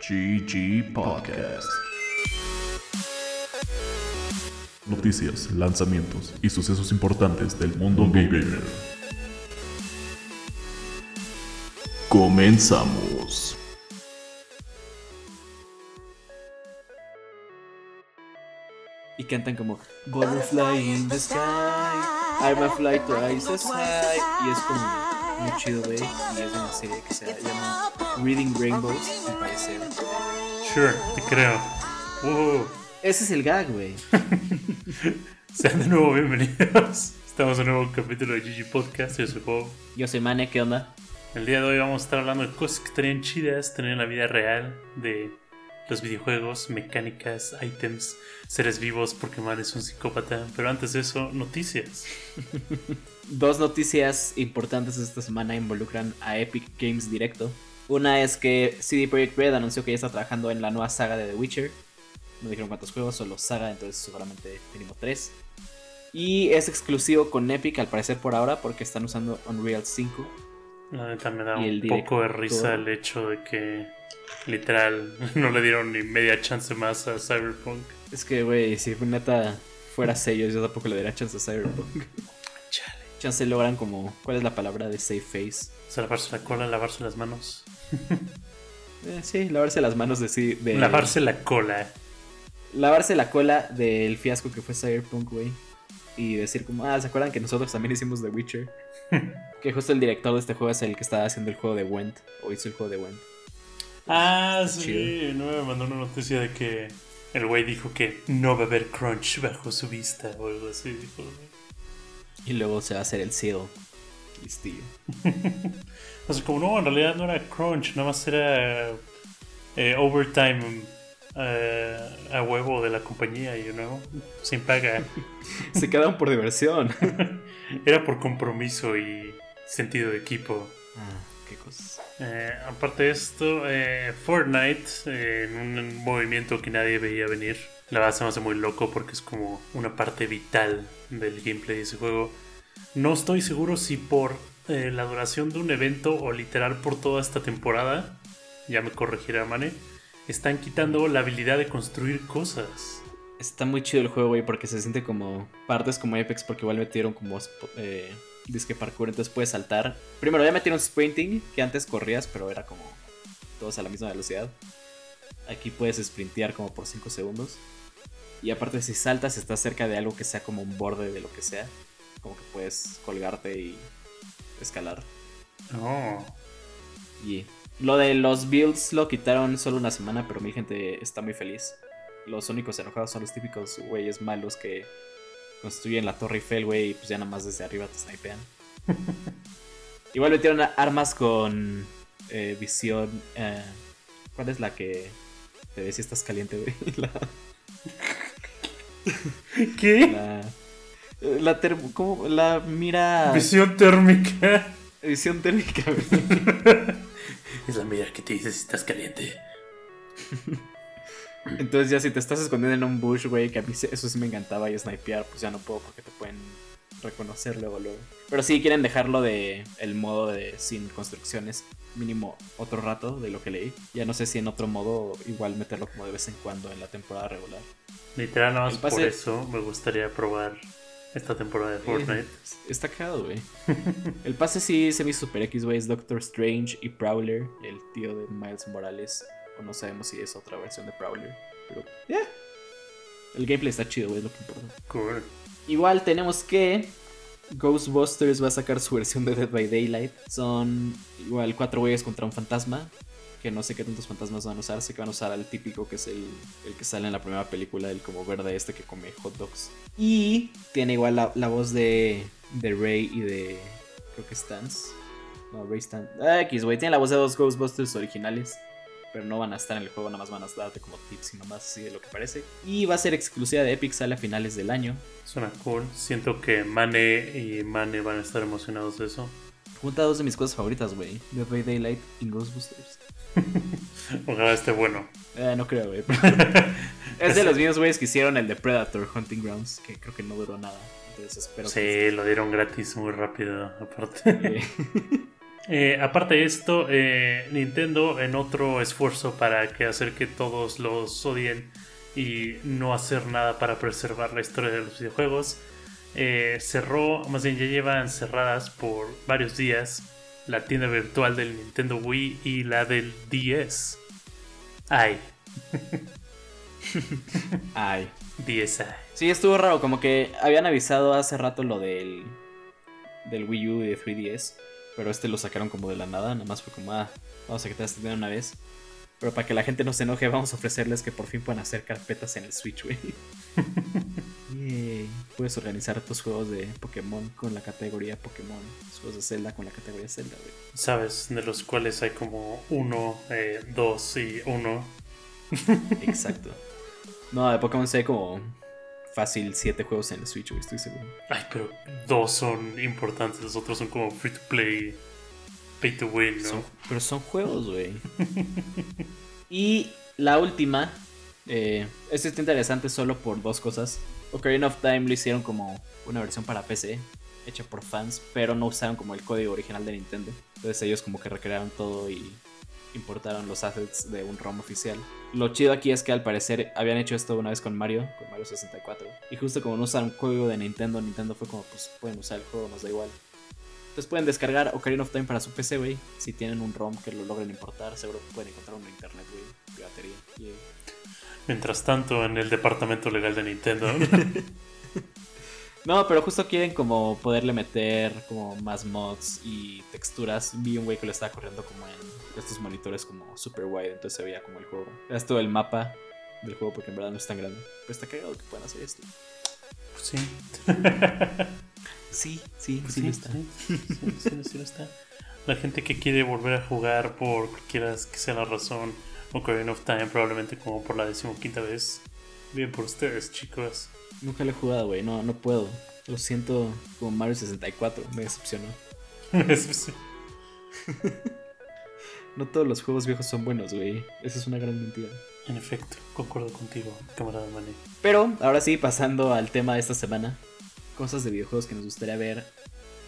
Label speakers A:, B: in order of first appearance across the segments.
A: GG Podcast. Noticias, lanzamientos y sucesos importantes del mundo gamer. Comenzamos.
B: Y cantan como Butterfly in the sky, I'm a fly twice as high. Y es como muy chido, güey. Y es de una serie que se llama Reading Rainbows, me parece.
C: Sure, te creo. Uh,
B: Ese es el gag, güey.
C: sean de nuevo bienvenidos. Estamos en un nuevo capítulo de GG Podcast. Yo soy Bob.
B: Yo soy Mane, ¿qué onda?
C: El día de hoy vamos a estar hablando de cosas que estarían chidas tener en la vida real de los videojuegos, mecánicas, ítems, seres vivos, Man es un psicópata. Pero antes de eso, noticias.
B: Dos noticias importantes esta semana involucran a Epic Games Directo. Una es que CD Projekt Red anunció que ya está trabajando en la nueva saga de The Witcher. No dijeron cuántos juegos, solo saga, entonces seguramente mínimo tres. Y es exclusivo con Epic al parecer por ahora porque están usando Unreal 5.
C: La neta me da un poco de risa el hecho de que literal no le dieron ni media chance más a Cyberpunk.
B: Es que, güey, si neta fuera sellos, yo tampoco le daría chance a Cyberpunk.
C: Chale.
B: Chance logran como, ¿cuál es la palabra de safe face?
C: O sea, lavarse la cola, lavarse las manos.
B: Eh, sí, lavarse las manos de sí. De,
C: Lavarse la cola.
B: lavarse la cola del fiasco que fue Cyberpunk, güey. Y decir como, ah, ¿se acuerdan que nosotros también hicimos The Witcher? que justo el director de este juego es el que estaba haciendo el juego de Went. O hizo el juego de Went.
C: Ah, sí.
B: Chido.
C: No me mandó una noticia de que el güey dijo que no va a haber crunch bajo su vista o algo así. Dijo.
B: Y luego se va a hacer el seal. Listillo.
C: O sea, como no, en realidad no era crunch, nada más era eh, overtime eh, a huevo de la compañía, you know, sin paga.
B: se quedaron por diversión.
C: Era por compromiso y sentido de equipo.
B: ah, qué.
C: Eh, aparte de esto, eh, Fortnite, eh, en un movimiento que nadie veía venir, la verdad se me hace muy loco porque es como una parte vital del gameplay de ese juego. No estoy seguro si por la duración de un evento o literal por toda esta temporada, ya me corregirá Mane, están quitando la habilidad de construir cosas.
B: Está muy chido el juego, güey, porque se siente como partes como Apex, porque igual metieron como eh, disque parkour, entonces puedes saltar. Primero ya metieron sprinting, que antes corrías, pero era como todos a la misma velocidad. Aquí puedes sprintear como por 5 segundos. Y aparte si saltas estás cerca de algo que sea como un borde de lo que sea, como que puedes colgarte y escalar.
C: Oh,
B: Y lo de los builds lo quitaron solo una semana, pero mi gente está muy feliz. Los únicos enojados son los típicos güeyes malos que construyen la Torre Eiffel, güey, y pues ya nada más desde arriba te snipean. Igual metieron armas con eh, visión. eh, ¿Cuál es la que te ve si estás caliente, güey? La,
C: ¿Qué?
B: la, la, termo- ¿cómo? la mira.
C: Visión térmica.
B: Visión térmica, güey.
C: Es la mira que te dice si estás caliente.
B: Entonces ya si te estás escondiendo en un bush, güey, que a mí eso sí me encantaba y snipear, pues ya no puedo porque te pueden reconocer luego, luego. Pero sí quieren dejarlo de el modo de sin construcciones mínimo otro rato de lo que leí. Ya no sé si en otro modo igual meterlo como de vez en cuando en la temporada regular.
C: Literal, nada más
B: pase-
C: por eso me gustaría probar esta temporada de Fortnite.
B: Está cagado, güey. el pase sí se hizo super X, güey, es Doctor Strange y Prowler, el tío de Miles Morales. O no sabemos si es otra versión de Prowler. Pero, yeah. El gameplay está chido, güey, es lo que importa.
C: Cool.
B: Igual tenemos que Ghostbusters va a sacar su versión de Dead by Daylight. Son igual cuatro güeyes contra un fantasma. Que no sé qué tantos fantasmas van a usar. Sé que van a usar al típico que es el, el que sale en la primera película, el como verde este que come hot dogs. Y tiene igual la, la voz de, de Ray y de. Creo que Stans. No, Ray Stans. Ah, X, güey. Tiene la voz de dos Ghostbusters originales. Pero no van a estar en el juego, nada más van a darte como tips y nomás así de lo que parece. Y va a ser exclusiva de Epic, sale a finales del año.
C: Suena cool. Siento que Mane y Mane van a estar emocionados de eso.
B: Junta dos de mis cosas favoritas, güey. Dead by Daylight y Ghostbusters.
C: Ojalá esté bueno.
B: Eh, no creo, güey. es de los mismos güeyes que hicieron el de Predator Hunting Grounds, que creo que no duró nada. Entonces espero
C: Sí, lo dieron gratis muy rápido, aparte.
B: Eh,
C: aparte de esto, eh, Nintendo en otro esfuerzo para que hacer que todos los odien y no hacer nada para preservar la historia de los videojuegos, cerró, más bien ya llevan cerradas por varios días la tienda virtual del Nintendo Wii y la del DS. Ay,
B: Ay.
C: DSi.
B: Sí, estuvo raro, como que habían avisado hace rato lo del, del Wii U y de 3DS, pero este lo sacaron como de la nada, nada más fue como, ah, vamos a quitar este de una vez. Pero para que la gente no se enoje, vamos a ofrecerles que por fin puedan hacer carpetas en el Switch, güey. Yay. Puedes organizar tus juegos de Pokémon con la categoría Pokémon, tus juegos de Zelda con la categoría Zelda, güey.
C: ¿Sabes? De los cuales hay como uno, eh, dos y uno.
B: Exacto. No, de Pokémon sé como fácil 7 juegos en el Switch, güey, estoy seguro.
C: Ay, pero dos son importantes, los otros son como free to play, pay to win, ¿no?
B: Son- pero son juegos, güey. y la última, eh, este está interesante solo por dos cosas. Ocarina of Time lo hicieron como una versión para PC, hecha por fans, pero no usaron como el código original de Nintendo. Entonces ellos como que recrearon todo y importaron los assets de un ROM oficial. Lo chido aquí es que al parecer habían hecho esto una vez con Mario, con Mario 64. Y justo como no usaron código de Nintendo, Nintendo fue como, pues pueden usar el juego, nos da igual. Entonces pueden descargar Ocarina of Time para su PC, güey. Si tienen un ROM que lo logren importar, seguro pueden encontrar uno en internet, güey. Piratería. Yay.
C: Mientras tanto, en el departamento legal de Nintendo.
B: No, pero justo quieren como poderle meter como más mods y texturas. Vi un güey que lo estaba corriendo como en estos monitores como super wide, entonces se veía como el juego. Veas todo el mapa del juego porque en verdad no es tan grande. Pero está cagado que puedan hacer esto.
C: Pues sí.
B: Sí, sí,
C: Pues
B: sí, lo está.
C: sí, sí, sí, sí lo está. La gente que quiere volver a jugar por cualquiera que sea la razón, Ocarina of Time, probablemente como por la decimoquinta vez. Bien por ustedes, chicos.
B: Nunca lo he jugado, güey. No, no puedo. Lo siento como Mario 64. Me decepcionó.
C: Eso sí.
B: No todos los juegos viejos son buenos, güey. Esa es una gran mentira.
C: En efecto, concuerdo contigo, camarada Manny.
B: Pero ahora sí, pasando al tema de esta semana. Cosas de videojuegos que nos gustaría ver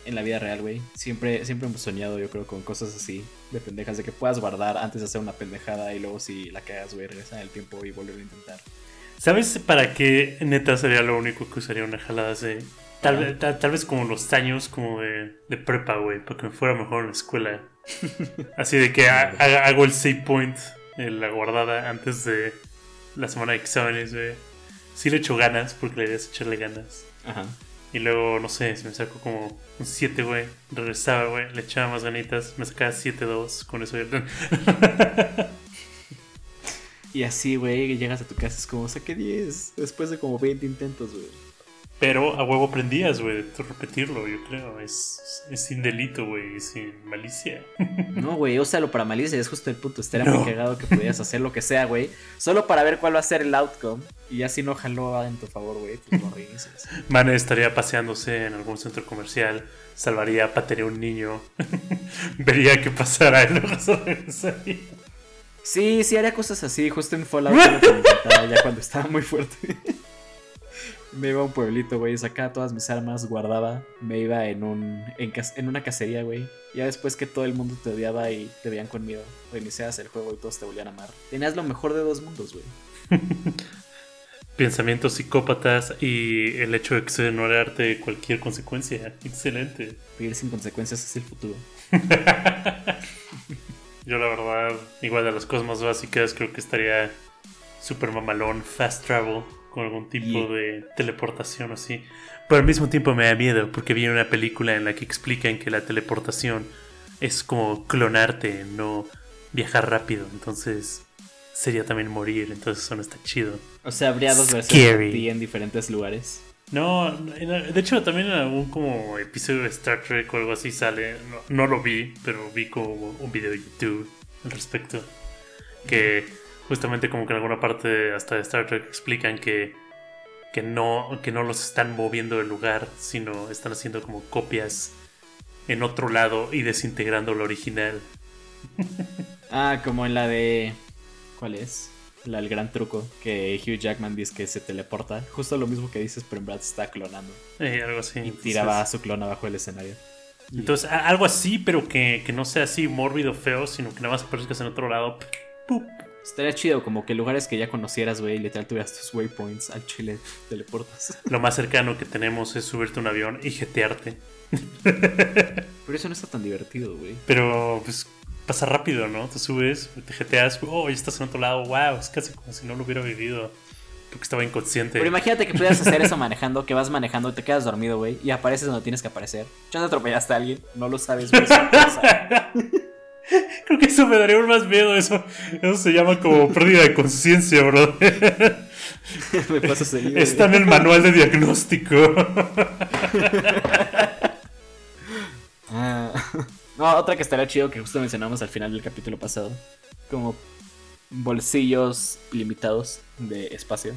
B: en la vida real, güey. Siempre, siempre hemos soñado, yo creo, con cosas así. De pendejas, de que puedas guardar antes de hacer una pendejada y luego si la cagas, güey, regresar en el tiempo y volver a intentar.
C: ¿Sabes para qué neta sería lo único que usaría una jalada así? Tal, tal, tal vez como los años como de, de prepa, güey, para que me fuera mejor en la escuela. Así de que ha- hago el save point, eh, la guardada antes de la semana de exámenes, güey. Sí le echo ganas, porque la idea es echarle ganas.
B: Ajá.
C: Y luego, no sé, si me saco como un 7, güey, regresaba, güey, le echaba más ganitas, me sacaba 7-2, con eso.
B: Y así, güey, llegas a tu casa, es como, saqué 10. Después de como 20 intentos, güey.
C: Pero a huevo aprendías, güey, de repetirlo, yo creo. Es, es sin delito, güey, sin malicia.
B: No, güey, úsalo para malicia, es justo el punto. Estaría
C: No.
B: muy cagado que pudieras hacer lo que sea, güey. Solo para ver cuál va a ser el outcome. Y ya si no jaló en tu favor, güey, pues lo reinicias.
C: Mane estaría paseándose en algún centro comercial, salvaría, patearía a un niño, vería qué pasara y luego se regresaría.
B: Sí, sí, haría cosas así. Justo en Fallout ya cuando estaba muy fuerte. Me iba a un pueblito, güey, sacaba todas mis armas, guardaba. Me iba en un en, en una cacería, güey. Ya después que todo el mundo te odiaba y te veían con miedo, reiniciabas el juego y todos te volvían a amar. Tenías lo mejor de dos mundos, güey.
C: Pensamientos psicópatas y el hecho de que se ignorarte cualquier consecuencia. Excelente.
B: Vivir sin consecuencias es el futuro.
C: Yo la verdad, igual de las cosas más básicas, creo que estaría super mamalón, fast travel, con algún tipo
B: Yeah.
C: de teleportación así. Pero al mismo tiempo me da miedo, porque vi una película en la que explican que la teleportación es como clonarte, no viajar rápido. Entonces sería también morir, entonces eso no está chido.
B: O sea, habría dos versiones de ti en diferentes lugares.
C: No, de hecho también en algún como episodio de Star Trek o algo así sale, no, no lo vi, pero vi como un video de YouTube al respecto, que justamente como que en alguna parte hasta de Star Trek explican que, que, no, que no los están moviendo del lugar, sino están haciendo como copias en otro lado y desintegrando lo original.
B: Ah, como en la de. ¿Cuál es? La del gran truco. Que Hugh Jackman dice que se teleporta. Justo lo mismo que dices, pero en verdad se está clonando.
C: Eh, algo así.
B: Y
C: Entonces,
B: tiraba a su clon abajo del escenario.
C: Entonces, algo así, pero que, que no sea así mórbido, feo, sino que nada más aparezcas en otro lado. ¡pup!
B: Estaría chido, como que lugares que ya conocieras, güey, literal tuvieras tus waypoints al chile, teleportas.
C: Lo más cercano que tenemos es subirte a un avión y jetearte.
B: Pero eso no está tan divertido, güey.
C: Pero, pues, pasa rápido, ¿no? Te subes, te jeteas, oh, ya estás en otro lado, wow, es casi como si no lo hubiera vivido. Porque estaba inconsciente.
B: Pero imagínate que pudieras hacer eso manejando, que vas manejando, te quedas dormido, güey, y apareces donde tienes que aparecer. Ya te atropellaste a alguien, no lo sabes, güey.
C: Creo que eso me daría un más miedo. Eso, eso se llama como pérdida de conciencia, bro.
B: Me pasa seguido.
C: Está en el manual de diagnóstico.
B: Ah. No, otra que estaría chido que justo mencionamos al final del capítulo pasado. Como bolsillos limitados de espacio.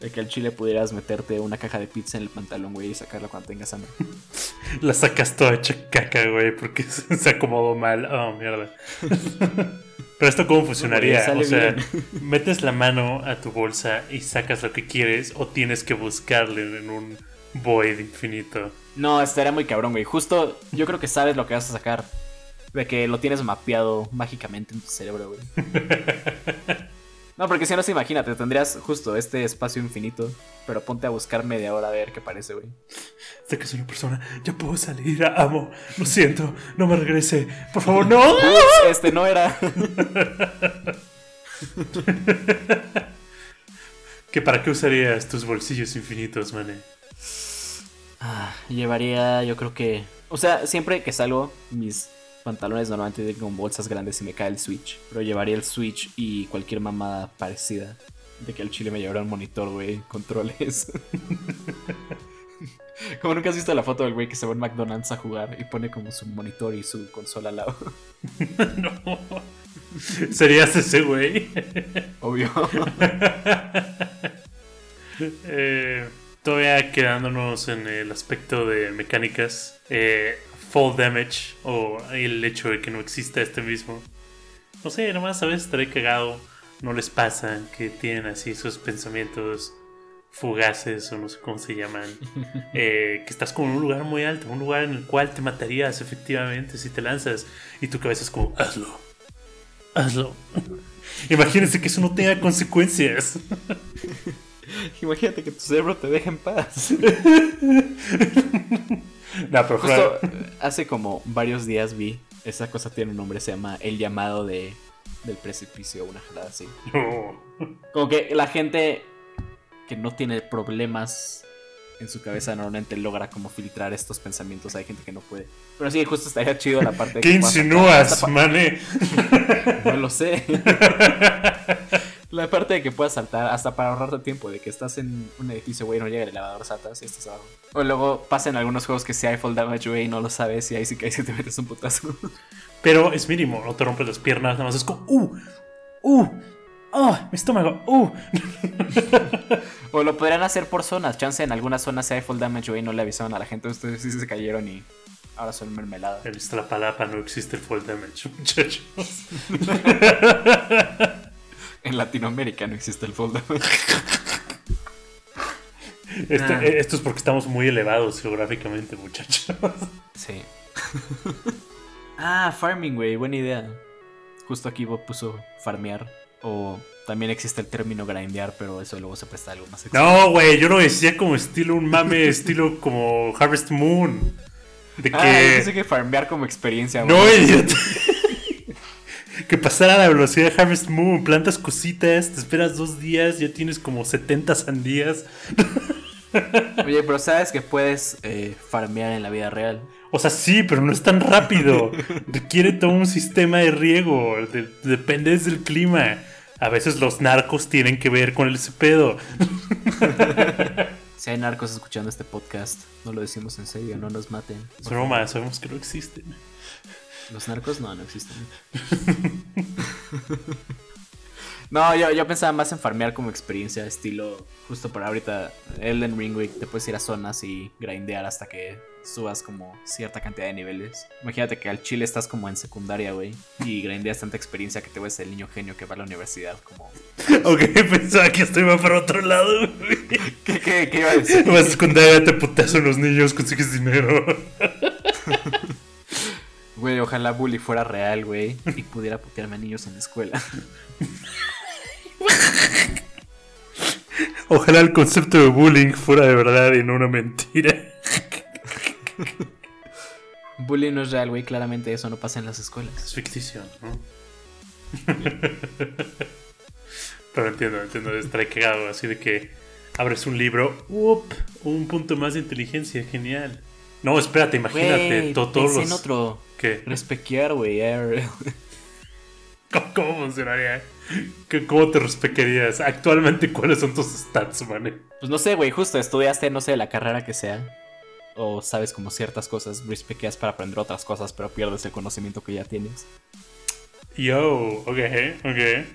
B: De que al chile pudieras meterte una caja de pizza en el pantalón, güey, y sacarla cuando tengas hambre.
C: La sacas toda hecha caca, güey, porque se acomodó mal. Oh, mierda. Pero esto cómo funcionaría? o sea,
B: bien.
C: metes la mano a tu bolsa y sacas lo que quieres o tienes que buscarle en un void infinito.
B: No, estaría muy cabrón, güey. Justo yo creo que sabes lo que vas a sacar. De que lo tienes mapeado mágicamente en tu cerebro, güey. No, porque si no, se imagínate, tendrías justo este espacio infinito, pero ponte a buscar media hora a ver qué parece, güey.
C: Sé que soy una persona, ya puedo salir, amo, lo siento, no me regrese, por favor, no.
B: Ups, este no era.
C: ¿Que para qué usarías tus bolsillos infinitos, mané?
B: Ah, llevaría, yo creo que. O sea, siempre que salgo, mis pantalones normalmente tienen como bolsas grandes y me cae el Switch. Pero llevaría el Switch y cualquier mamada parecida. De que al chile me llevará un monitor, güey, controles. como nunca has visto la foto del güey que se va en McDonald's a jugar y pone como su monitor y su consola al lado.
C: no. Serías ese güey.
B: Obvio.
C: Eh, todavía quedándonos en el aspecto de mecánicas, eh, fall damage o el hecho de que no exista este mismo. No sé, nomás a veces estaré cagado. No les pasa que tienen así esos pensamientos fugaces o no sé cómo se llaman. eh, que estás como en un lugar muy alto, un lugar en el cual te matarías efectivamente si te lanzas y tu cabeza es como, hazlo, hazlo. Imagínense que eso no tenga consecuencias.
B: Imagínate que tu cerebro te deje en paz.
C: No, pero
B: Justo
C: claro.
B: hace como varios días vi, esa cosa tiene un nombre, se llama El llamado de, del precipicio, una jalada así. Como que la gente que no tiene problemas en su cabeza normalmente logra como filtrar estos pensamientos, hay gente que no puede. Pero sí, justo estaría chido la parte de
C: ¿Qué
B: que
C: insinúas, mane?
B: No lo sé. La parte de que puedas saltar hasta para ahorrarte tiempo, de que estás en un edificio, güey, no llega el elevador, saltas y estás abajo. O luego pasa en algunos juegos que si hay fall damage, güey, no lo sabes y ahí sí que ahí sí te metes un putazo.
C: Pero es mínimo, no te rompes las piernas, nada más es como, ¡uh! ¡uh! ¡oh! Mi estómago, ¡uh!
B: O lo podrían hacer por zonas, chance en algunas zonas si hay fall damage, güey, no le avisaron a la gente, ustedes sí se cayeron y ahora son mermelada.
C: En Iztapalapa no existe el fall damage, muchachos.
B: En Latinoamérica no existe el fall damage.
C: Esto,
B: Ah.
C: esto es porque estamos muy elevados geográficamente, muchachos.
B: Sí. ah, farming, güey, buena idea. Justo aquí Bob puso farmear. O también existe el término grindear, pero eso luego se presta a algo más extraño.
C: No, güey, yo lo decía como estilo, un mame, estilo como Harvest Moon. De que.
B: Ah, yo pensé que farmear como experiencia,
C: No, idiota. Que pasara a la velocidad de Harvest Moon, plantas cositas, te esperas dos días, ya tienes como 70 sandías.
B: Oye, pero sabes que puedes eh, farmear en la vida real.
C: O sea, sí, pero no es tan rápido. Requiere todo un sistema de riego. de- depende del clima. A veces los narcos tienen que ver con ese pedo.
B: Si hay narcos escuchando este podcast, no lo decimos en serio, no nos maten.
C: Es broma, sabemos que no existen.
B: Los narcos no, no existen. no, yo, yo pensaba más en farmear como experiencia, estilo, justo para ahorita, Elden Ring, te puedes ir a zonas y grindear hasta que subas como cierta cantidad de niveles. Imagínate que al chile estás como en secundaria, güey, y grindeas tanta experiencia que te ves el niño genio que va a la universidad, como...
C: Ok, pensaba que esto iba para otro lado. güey.
B: ¿Qué, qué, qué iba a decir?
C: Vas a esconder, te putazo a los niños, consigues dinero.
B: Güey, ojalá Bully fuera real, güey, y pudiera putearme a niños en la escuela.
C: Ojalá el concepto de bullying fuera de verdad y no una mentira.
B: Bully no es real, güey, claramente eso no pasa en las escuelas.
C: Es ficticio, ¿no? Pero entiendo, entiendo, estaré cagado, así de que abres un libro, ¡up! un punto más de inteligencia, genial. No, espérate, imagínate, to- todos
B: pensé en
C: los...
B: otro.
C: ¿Qué?
B: Respequear, güey.
C: ¿Cómo, cómo funcionaría? ¿Qué- ¿Cómo te respecarías? Actualmente, ¿cuáles son tus stats, man?
B: Pues no sé, güey, justo estudiaste, no sé, la carrera que sea. O sabes como ciertas cosas, respequeas para aprender otras cosas, pero pierdes el conocimiento que ya tienes.
C: Yo, ok, ok.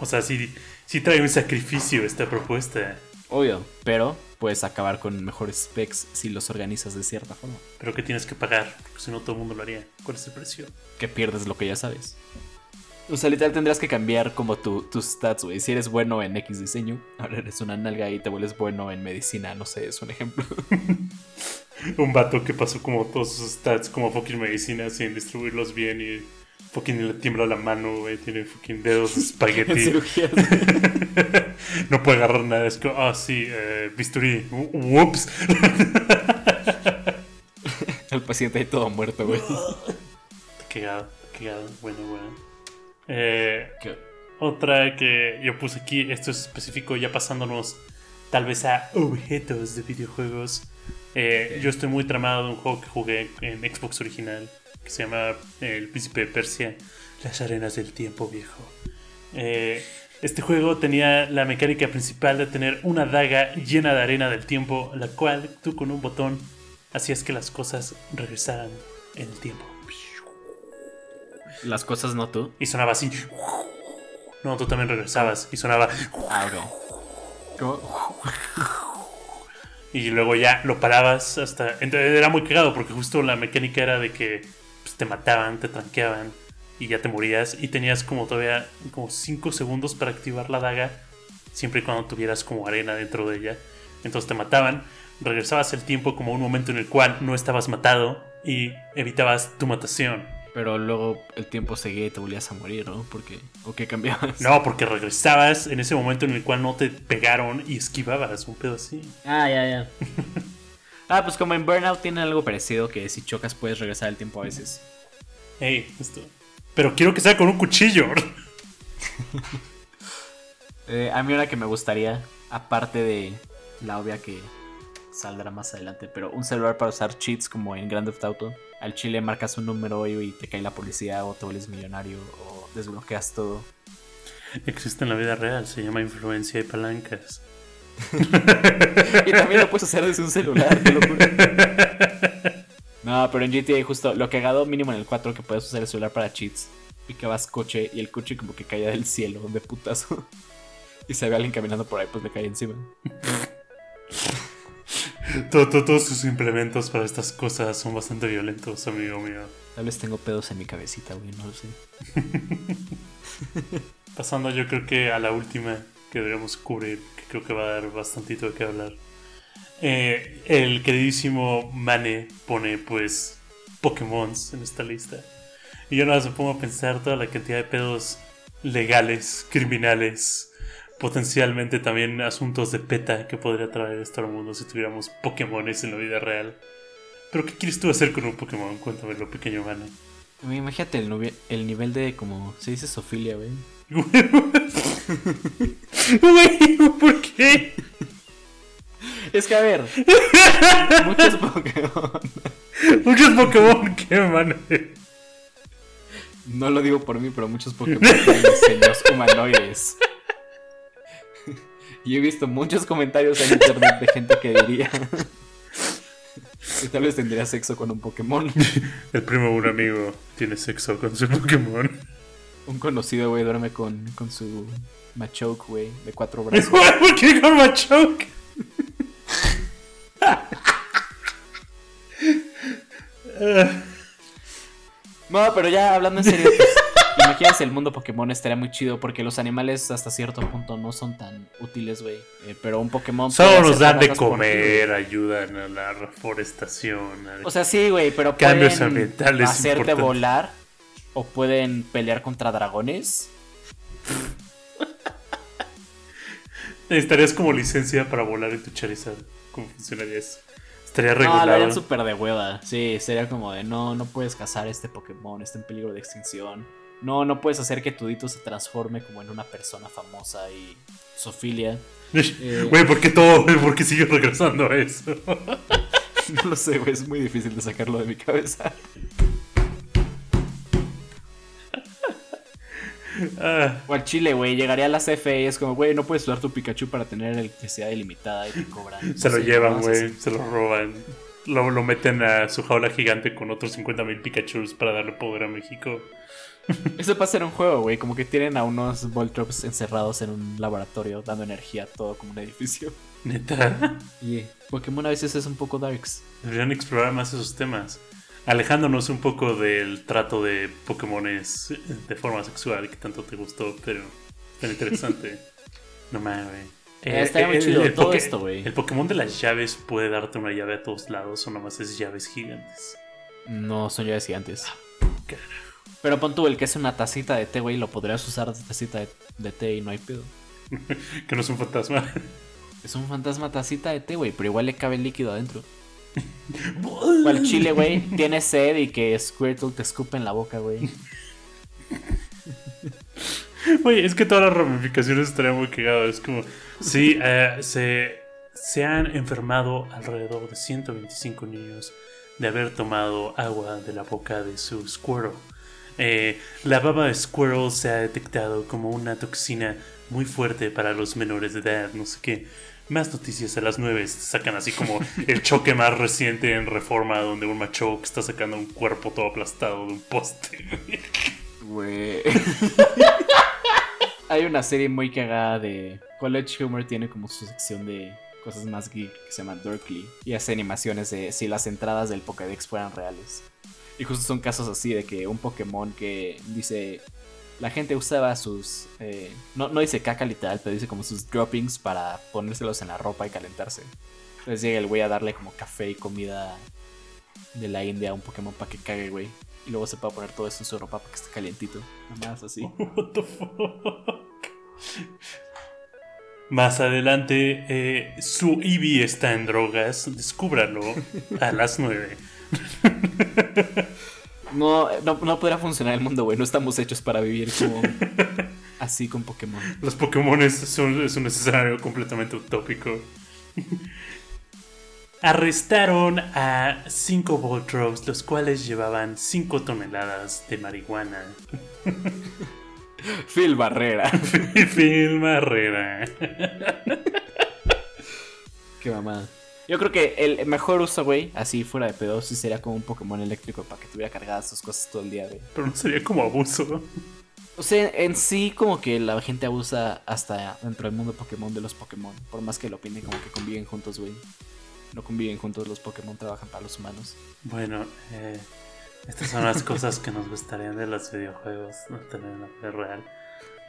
C: O sea, sí, sí trae un sacrificio esta propuesta.
B: Obvio, pero puedes acabar con mejores specs si los organizas de cierta forma.
C: Pero que tienes que pagar, porque si no todo el mundo lo haría. ¿Cuál es el precio?
B: Que pierdes lo que ya sabes. O sea, literal tendrás que cambiar como tu, tus stats, güey. Si eres bueno en X diseño, ahora eres una nalga y te vuelves bueno en medicina, no sé, es un ejemplo.
C: Un vato que pasó como todos sus stats como fucking medicina sin distribuirlos bien y fucking le tiembla la mano, güey. Tiene fucking dedos de espagueti. no puede agarrar nada. Es como, ah, sí, eh, bisturí. Whoops.
B: El paciente ahí todo muerto, güey.
C: Cagado, cagado. Bueno, bueno. Eh. Otra que yo puse aquí, esto es específico, ya pasándonos tal vez a objetos de videojuegos. Eh, yo estoy muy tramado de un juego que jugué en Xbox original, que se llama eh, El Príncipe de Persia, Las Arenas del Tiempo Viejo. Eh, este juego tenía la mecánica principal de tener una daga llena de arena del tiempo, la cual tú con un botón hacías que las cosas regresaran en el tiempo.
B: Las cosas no tú.
C: Y sonaba así. No, tú también regresabas y sonaba.
B: Ah.
C: Y luego ya lo parabas hasta. Entonces era muy cagado porque justo la mecánica era de que pues, te mataban, te tranqueaban y ya te morías. Y tenías como todavía como 5 segundos para activar la daga, siempre y cuando tuvieras como arena dentro de ella. Entonces te mataban, regresabas el tiempo como un momento en el cual no estabas matado y evitabas tu matación.
B: Pero luego el tiempo seguía y te volvías a morir, ¿no? Porque, ¿o qué cambiabas?
C: No, porque regresabas en ese momento en el cual no te pegaron y esquivabas, un pedo así.
B: Ah, ya, ya. ah, pues como en Burnout tiene algo parecido que si chocas puedes regresar el tiempo a veces.
C: Hey, esto. Pero quiero que sea con un cuchillo.
B: Eh, a mí una que me gustaría, aparte de la obvia que saldrá más adelante, pero un celular para usar cheats como en Grand Theft Auto. Al chile marcas un número y te cae la policía o te vuelves millonario o desbloqueas todo.
C: Existe en la vida real, se llama influencia y palancas.
B: Y también lo puedes hacer desde un celular, qué locura. No, pero en GTA justo lo que cagado mínimo en el 4 que puedes usar el celular para cheats. Picabas coche y el coche como que caía del cielo de putazo. Y se ve alguien caminando por ahí, pues le cae encima.
C: Todo- todo- todos sus implementos para estas cosas son bastante violentos, amigo mío.
B: Tal vez tengo pedos en mi cabecita, güey, no lo sé.
C: Pasando yo creo que a la última que deberíamos cubrir, creo que va a dar bastantito de qué hablar. Eh, el queridísimo Mane pone pues Pokémon en esta lista. Y yo nada más me pongo a pensar toda la cantidad de pedos legales, criminales, potencialmente también asuntos de PETA que podría traer esto al mundo si tuviéramos Pokémones en la vida real. Pero ¿qué quieres tú hacer con un Pokémon? Cuéntamelo, pequeño Mane.
B: Imagínate el, el nivel de como se dice sofilia, güey.
C: Güey, ¿por qué?
B: Es que a ver, muchos Pokémon.
C: Muchos Pokémon que Mane.
B: No lo digo por mí, pero muchos Pokémon tienen diseños humanoides. Y he visto muchos comentarios en internet de gente que diría que tal vez tendría sexo con un Pokémon.
C: El primo de un amigo tiene sexo con su Pokémon.
B: Un conocido, güey, duerme con, con su Machoke, güey, de cuatro brazos.
C: ¿Por qué con Machoke?
B: No, pero ya hablando en serio, pues, Imagínense el mundo Pokémon estaría muy chido porque los animales hasta cierto punto no son tan útiles, güey. Eh, pero un Pokémon.
C: Solo nos
B: hacer
C: dan de
B: por
C: comer, ayudan a la reforestación. a-
B: O sea, sí, güey, pero
C: Cambios
B: pueden
C: ambientales
B: hacerte
C: importantes.
B: volar o pueden pelear contra dragones.
C: Necesitarías como licencia para volar en tu Charizard. ¿Cómo funcionaría eso? Estaría
B: No, lo
C: regulado.
B: harían súper de hueva. Sí, sería como de no, no puedes cazar este Pokémon, está en peligro de extinción. No, no puedes hacer que tu Dito se transforme como en una persona famosa y Sofilia. Eh.
C: Güey, ¿por qué todo? ¿Por qué sigue regresando a eso?
B: No lo sé, güey, es muy difícil de sacarlo de mi cabeza.
C: Ah,
B: O al Chile, güey, llegaría a la CFE y es como, güey, no puedes usar tu Pikachu para tener electricidad ilimitada y te cobran.
C: se lo llevan, güey. Se lo roban. Lo, lo meten a su jaula gigante con otros 50.000 Pikachus para darle poder a México.
B: Eso pasa en un juego, güey, como que tienen a unos Voltrops encerrados en un laboratorio dando energía a todo como un edificio.
C: Neta.
B: Y Pokémon a veces es un poco darks.
C: Deberían explorar más esos temas. Alejándonos un poco del trato de Pokémones de forma sexual que tanto te gustó, pero tan interesante. no mames, güey.
B: Eh, estaría muy chido todo esto, güey.
C: ¿El Pokémon de las llaves puede darte una llave a todos lados o nomás es llaves gigantes?
B: No son llaves gigantes.
C: Carajo.
B: Pero pon tú, el que es una tacita de té, güey, lo podrías usar de tacita de, de té y no hay pedo.
C: Que no es un fantasma.
B: Es un fantasma tacita de té, güey, pero igual le cabe líquido adentro. O al chile, güey, tiene sed y que Squirtle te escupe en la boca, güey.
C: Oye, es que todas las ramificaciones estarían muy cagadas. Es como, sí, eh, se, se han enfermado alrededor de 125 niños de haber tomado agua de la boca de su Squirtle. Eh, la baba de Squirtle se ha detectado como una toxina muy fuerte para los menores de edad, no sé qué. Más noticias a las 9 sacan así como el choque más reciente en Reforma, donde un macho está sacando un cuerpo todo aplastado de un poste.
B: Güey. Hay una serie muy cagada de College Humor tiene como su sección de cosas más geek que se llama Dorkly y hace animaciones de si las entradas del Pokédex fueran reales. Y justo son casos así de que un Pokémon que dice la gente usaba sus eh, no, no dice caca literal, pero dice como sus droppings para ponérselos en la ropa y calentarse. Entonces llega el güey a darle como café y comida de la India a un Pokémon para que cague, güey. Y luego se puede poner todo eso en su ropa para que esté calientito. Nada más así.
C: What the fuck? Más adelante, eh, su Eevee está en drogas. Descúbralo a las 9.
B: No, no, no podrá funcionar el mundo, güey. No estamos hechos para vivir como así con Pokémon.
C: Los Pokémon son, es un escenario completamente utópico. Arrestaron a 5 Voltros, los cuales llevaban 5 toneladas de marihuana.
B: Phil Barrera.
C: Phil Barrera.
B: Qué mamada. Yo creo que el mejor uso, güey, así fuera de pedo, sí sería como un Pokémon eléctrico para que tuviera cargadas sus cosas todo el día, güey.
C: Pero no sería como abuso.
B: O sea, en sí como que la gente abusa hasta dentro del mundo Pokémon de los Pokémon. Por más que lo opinen como que conviven juntos, güey. No conviven juntos, los Pokémon trabajan para los humanos.
C: Bueno, eh, estas son las cosas que nos gustarían de los videojuegos, no tener una vida real.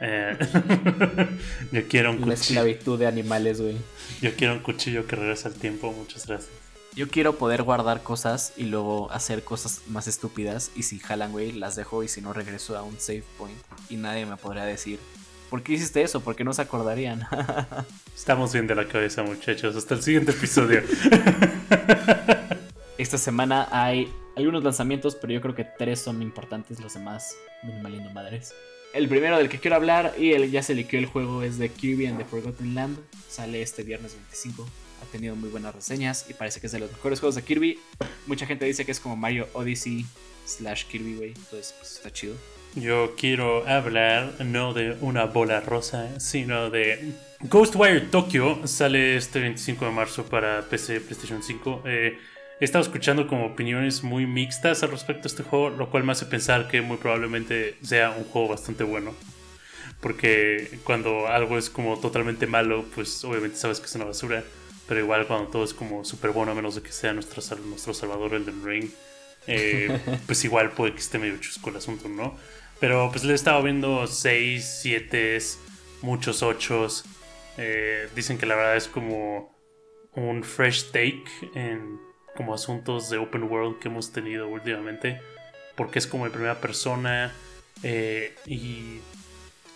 C: Eh, yo quiero un
B: La
C: cuchillo.
B: esclavitud de animales, güey.
C: Yo quiero un cuchillo que regrese al tiempo. Muchas gracias.
B: Yo quiero poder guardar cosas y luego hacer cosas más estúpidas. Y si jalan, güey, las dejo y si no regreso a un save point. Y nadie me podría decir, ¿por qué hiciste eso? Porque no se acordarían.
C: Estamos bien de la cabeza, muchachos. Hasta el siguiente episodio.
B: Esta semana hay algunos lanzamientos, pero yo creo que tres son importantes, los demás minimalino madres. El primero del que quiero hablar y el ya se liqueó el juego es de Kirby and the Forgotten Land. Sale este viernes 25. Ha tenido muy buenas reseñas y parece que es de los mejores juegos de Kirby. Mucha gente dice que es como Mario Odyssey slash Kirby, güey. Entonces, pues está chido.
C: Yo quiero hablar no de una bola rosa, sino de Ghostwire Tokyo. Sale este 25 de marzo para PC, PlayStation 5. Eh, he estado escuchando como opiniones muy mixtas al respecto a este juego, lo cual me hace pensar que muy probablemente sea un juego bastante bueno. Porque cuando algo es como totalmente malo, pues obviamente sabes que es una basura. Pero igual cuando todo es como súper bueno, a menos de que sea nuestro, nuestro salvador Elden Ring, eh, pues igual puede que esté medio chusco el asunto, ¿no? Pero pues le he estado viendo 6, 7, muchos 8. Eh, dicen que la verdad es como un fresh take en como asuntos de open world que hemos tenido últimamente. Porque es como en primera persona eh, y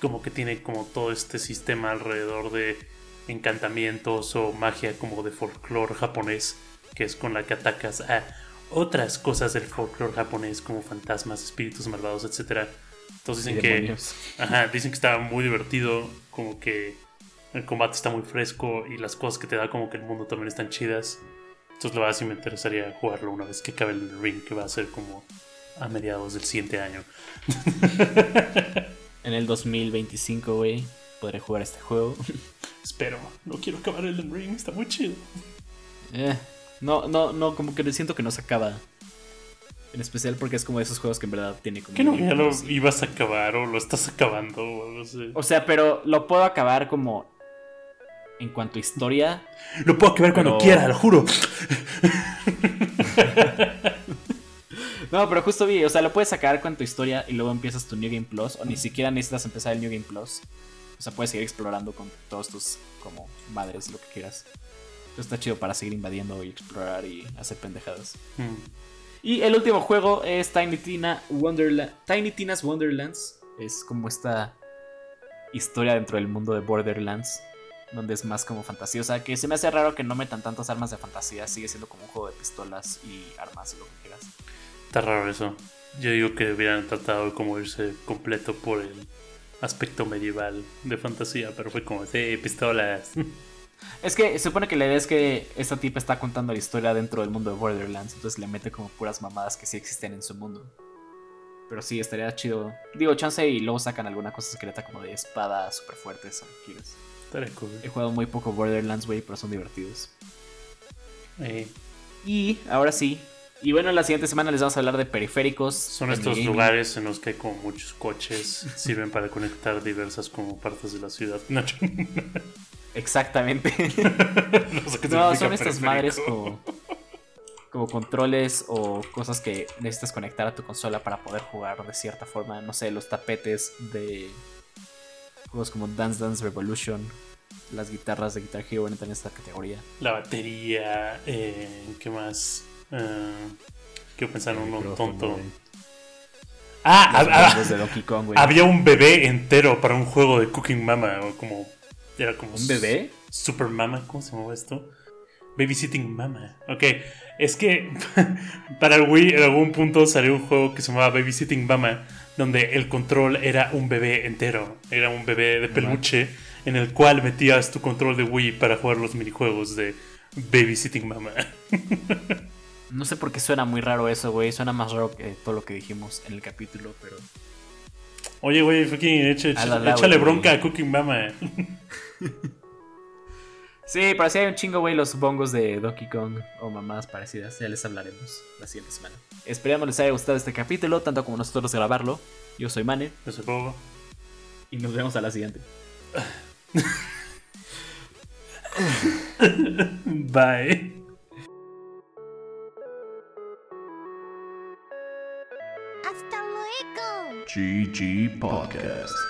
C: como que tiene como todo este sistema alrededor de encantamientos o magia como de folclore japonés, que es con la que atacas a otras cosas del folclore japonés como fantasmas, espíritus malvados, etc. Entonces dicen que, ajá, dicen que está muy divertido, como que el combate está muy fresco y las cosas que te da como que el mundo también están chidas. Entonces la verdad sí me interesaría jugarlo una vez que acabe el ring, que va a ser como a mediados del siguiente año.
B: en el 2025, güey, podré jugar este juego.
C: Espero, no quiero acabar el ring, está muy chido.
B: Eh, no, no, no, como que siento que no se acaba. En especial porque es como de esos juegos que en verdad tiene como.
C: ¿Qué no ya lo ibas a acabar o lo estás acabando o algo así?
B: O sea, pero lo puedo acabar como. En cuanto a historia.
C: Lo puedo acabar cuando quiera, lo juro.
B: no, pero justo vi, o sea, lo puedes acabar con tu historia y luego empiezas tu New Game Plus. O ni siquiera necesitas empezar el New Game Plus. O sea, puedes seguir explorando con todos tus como madres, lo que quieras. Esto está chido para seguir invadiendo y explorar y hacer pendejadas. Hmm. Y el último juego es Tiny, Tina Wonderland, Tiny Tina's Wonderlands. Es como esta historia dentro del mundo de Borderlands. Donde es más como fantasiosa. Que se me hace raro que no metan tantas armas de fantasía. Sigue siendo como un juego de pistolas y armas y lo que quieras.
C: Está raro eso. Yo digo que hubieran tratado de como irse completo por el aspecto medieval de fantasía. Pero fue como, sí, pistolas.
B: Es que se supone que la idea es que esta tipa está contando la historia dentro del mundo de Borderlands, entonces le mete como puras mamadas que sí existen en su mundo. Pero sí, estaría chido. Digo, chance y luego sacan alguna cosa secreta como de espada súper fuertes o quieres.
C: Cool.
B: He jugado muy poco Borderlands, güey, pero son divertidos. Y ahora sí. Y bueno, la siguiente semana les vamos a hablar de periféricos.
C: Son estos lugares en los que hay como muchos coches. sirven para conectar diversas como partes de la ciudad. No.
B: Exactamente. no, son estas madres como, como controles o cosas que necesitas conectar a tu consola para poder jugar de cierta forma. No sé, los tapetes de juegos como Dance Dance Revolution. Las guitarras de Guitar Hero entran en esta categoría.
C: La batería, eh, ¿qué más? Eh, quiero pensar en uno tonto. Ah, había un bebé entero para un juego de Cooking Mama, o como era como.
B: ¿Un bebé?
C: Super Mama, ¿cómo se llama esto? Babysitting Mama. Ok, es que para el Wii en algún punto salió un juego que se llamaba Babysitting Mama, donde el control era un bebé entero. Era un bebé de peluche en el cual metías tu control de Wii para jugar los minijuegos de Babysitting Mama.
B: no sé por qué suena muy raro eso, güey. Suena más raro que todo lo que dijimos en el capítulo, pero.
C: Oye, güey, fucking échale bronca a Cooking Mama.
B: sí, pero si hay un chingo, güey, los bongos de Donkey Kong o mamás parecidas. Ya les hablaremos la siguiente semana. Esperamos les haya gustado este capítulo, tanto como nosotros grabarlo. Yo soy Mane.
C: Yo soy Pogo.
B: Y nos vemos a la siguiente.
C: Bye.
A: GG Podcast.